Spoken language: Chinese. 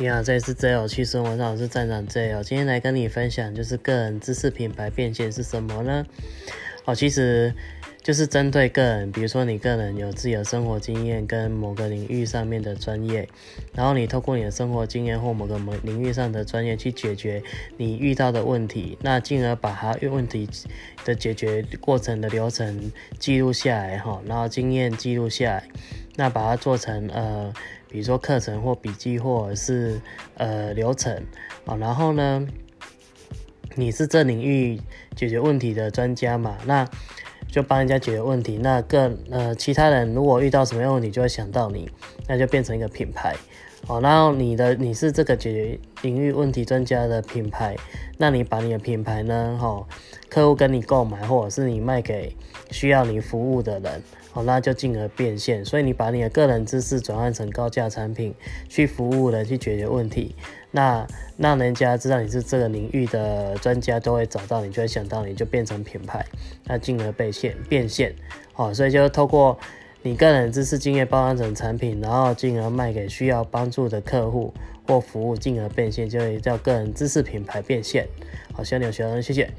你好，这里是 J L 汽生活，我是站长 J L。今天来跟你分享，就是个人知识品牌变现是什么呢？哦，其实就是针对个人，比如说你个人有自己的生活经验跟某个领域上面的专业，然后你透过你的生活经验或某个某领域上的专业去解决你遇到的问题，那进而把它问题的解决过程的流程记录下来，哈，然后经验记录下来，那把它做成呃。比如说课程或笔记，或者是呃流程啊，然后呢，你是这领域解决问题的专家嘛？那就帮人家解决问题。那更呃其他人如果遇到什么样问题，就会想到你，那就变成一个品牌哦。然后你的你是这个解决领域问题专家的品牌，那你把你的品牌呢，哈，客户跟你购买，或者是你卖给需要你服务的人。好，那就进而变现。所以你把你的个人知识转换成高价产品，去服务人，去解决问题。那让人家知道你是这个领域的专家，都会找到你，就会想到你，就变成品牌。那进而变现，变现。好，所以就透过你个人知识经验包装成产品，然后进而卖给需要帮助的客户或服务，进而变现，就叫个人知识品牌变现。好，希望你有学到，谢谢。